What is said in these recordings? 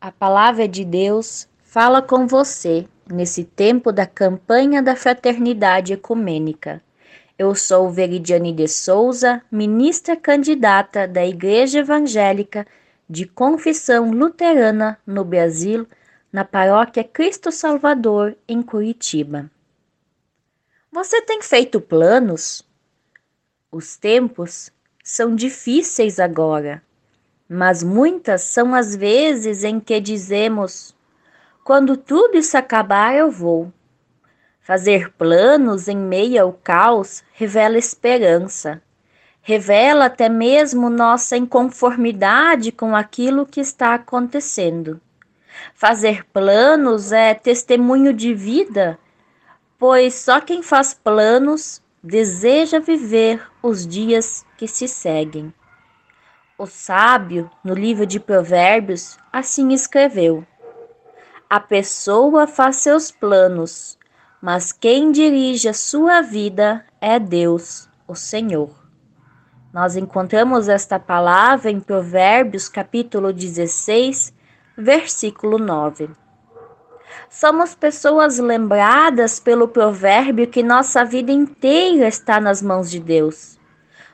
A palavra de Deus fala com você nesse tempo da campanha da fraternidade ecumênica. Eu sou Veridiane de Souza, ministra candidata da Igreja Evangélica de Confissão Luterana no Brasil, na paróquia Cristo Salvador, em Curitiba. Você tem feito planos? Os tempos são difíceis agora mas muitas são as vezes em que dizemos: quando tudo isso acabar, eu vou. Fazer planos em meio ao caos revela esperança, revela até mesmo nossa inconformidade com aquilo que está acontecendo. Fazer planos é testemunho de vida, pois só quem faz planos deseja viver os dias que se seguem. O sábio, no livro de Provérbios, assim escreveu: A pessoa faz seus planos, mas quem dirige a sua vida é Deus, o Senhor. Nós encontramos esta palavra em Provérbios, capítulo 16, versículo 9. Somos pessoas lembradas pelo provérbio que nossa vida inteira está nas mãos de Deus.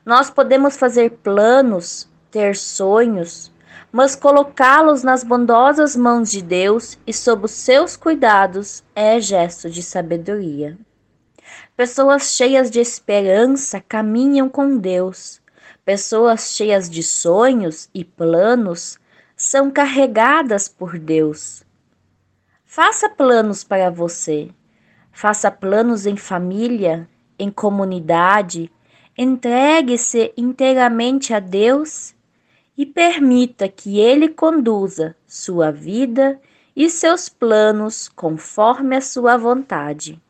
Nós podemos fazer planos, ter sonhos, mas colocá-los nas bondosas mãos de Deus e sob os seus cuidados é gesto de sabedoria. Pessoas cheias de esperança caminham com Deus. Pessoas cheias de sonhos e planos são carregadas por Deus. Faça planos para você. Faça planos em família, em comunidade. Entregue-se inteiramente a Deus e permita que Ele conduza sua vida e seus planos conforme a sua vontade.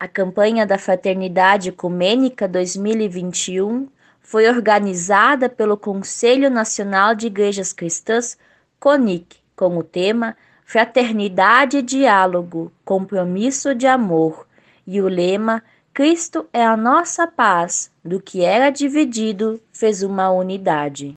A campanha da Fraternidade Ecumênica 2021 foi organizada pelo Conselho Nacional de Igrejas Cristãs, CONIC, com o tema Fraternidade e Diálogo, Compromisso de Amor, e o lema Cristo é a nossa paz, do que era dividido, fez uma unidade.